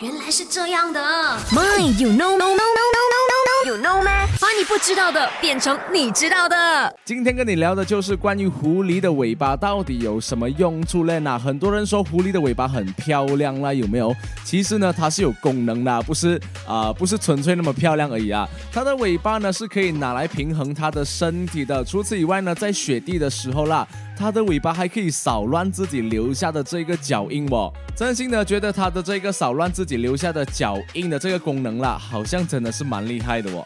原来是这样的。My, you know, no, no, no, 你不知道的变成你知道的。今天跟你聊的就是关于狐狸的尾巴到底有什么用处嘞？那很多人说狐狸的尾巴很漂亮啦，有没有？其实呢，它是有功能的，不是啊、不是纯粹那么漂亮而已啊。它的尾巴呢是可以拿来平衡它的身体的。除此以外呢，在雪地的时候啦，它的尾巴还可以扫乱自己留下的这个脚印哦。真心的觉得它的这个扫乱自己留下的脚印的这个功能啦，好像真的是蛮厉害的哦。